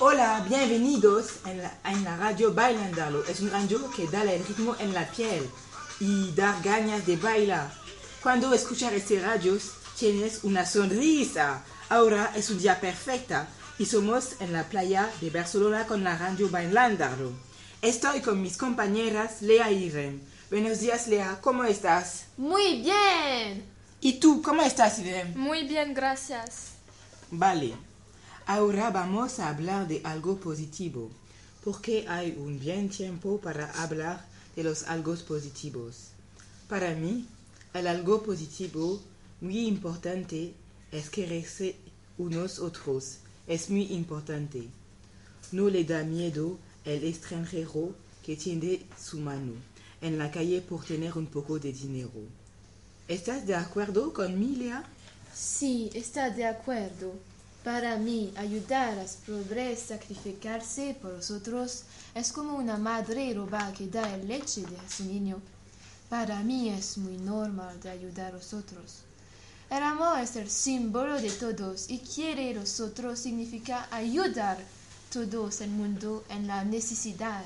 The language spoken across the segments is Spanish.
Hola, bienvenidos en la, en la radio Bailandalo. Es un radio que da el ritmo en la piel y da ganas de bailar. Cuando escuchas este radio tienes una sonrisa. Ahora es un día perfecto y somos en la playa de Barcelona con la radio Bailandalo. Estoy con mis compañeras Lea y Irene. Buenos días Lea, ¿cómo estás? Muy bien. ¿Y tú, cómo estás Irene? Muy bien, gracias. Vale. Ahora vamos a hablar de algo positivo, porque hay un bien tiempo para hablar de los algo positivos. Para mí, el algo positivo muy importante es quererse unos otros. Es muy importante. No le da miedo el extranjero que tiende su mano en la calle por tener un poco de dinero. ¿Estás de acuerdo con mi Lea? Sí, está de acuerdo. Para mí, ayudar a los pobres sacrificarse por los otros es como una madre roba que da el leche de su niño. Para mí es muy normal de ayudar a los otros. El amor es el símbolo de todos y quiere los otros significa ayudar a todos el mundo en la necesidad.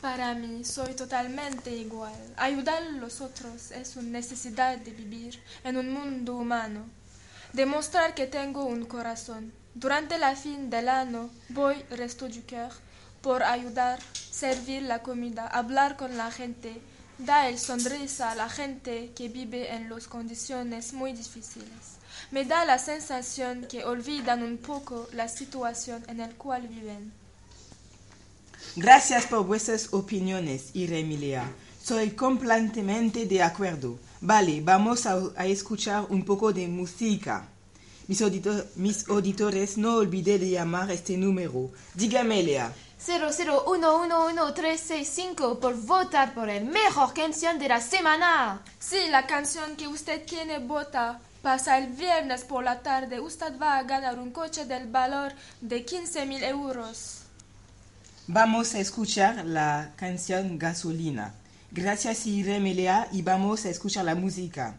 Para mí soy totalmente igual. Ayudar a los otros es una necesidad de vivir en un mundo humano. Demostrar que tengo un corazón. Durante la fin del año voy resto du cœur por ayudar, servir la comida, hablar con la gente, dar el sonrisa a la gente que vive en las condiciones muy difíciles. Me da la sensación que olvidan un poco la situación en la cual viven. Gracias por vuestras opiniones, Lea. Soy completamente de acuerdo. Vale, vamos a, a escuchar un poco de música. Mis, audito- mis auditores, no olviden de llamar este número. Dígame, Lea. 001111365 por votar por el mejor canción de la semana. Si la canción que usted tiene vota pasa el viernes por la tarde, usted va a ganar un coche del valor de 15 mil euros. Vamos a escuchar la canción Gasolina. Gracias, Irene y vamos a escuchar la música.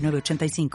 906985.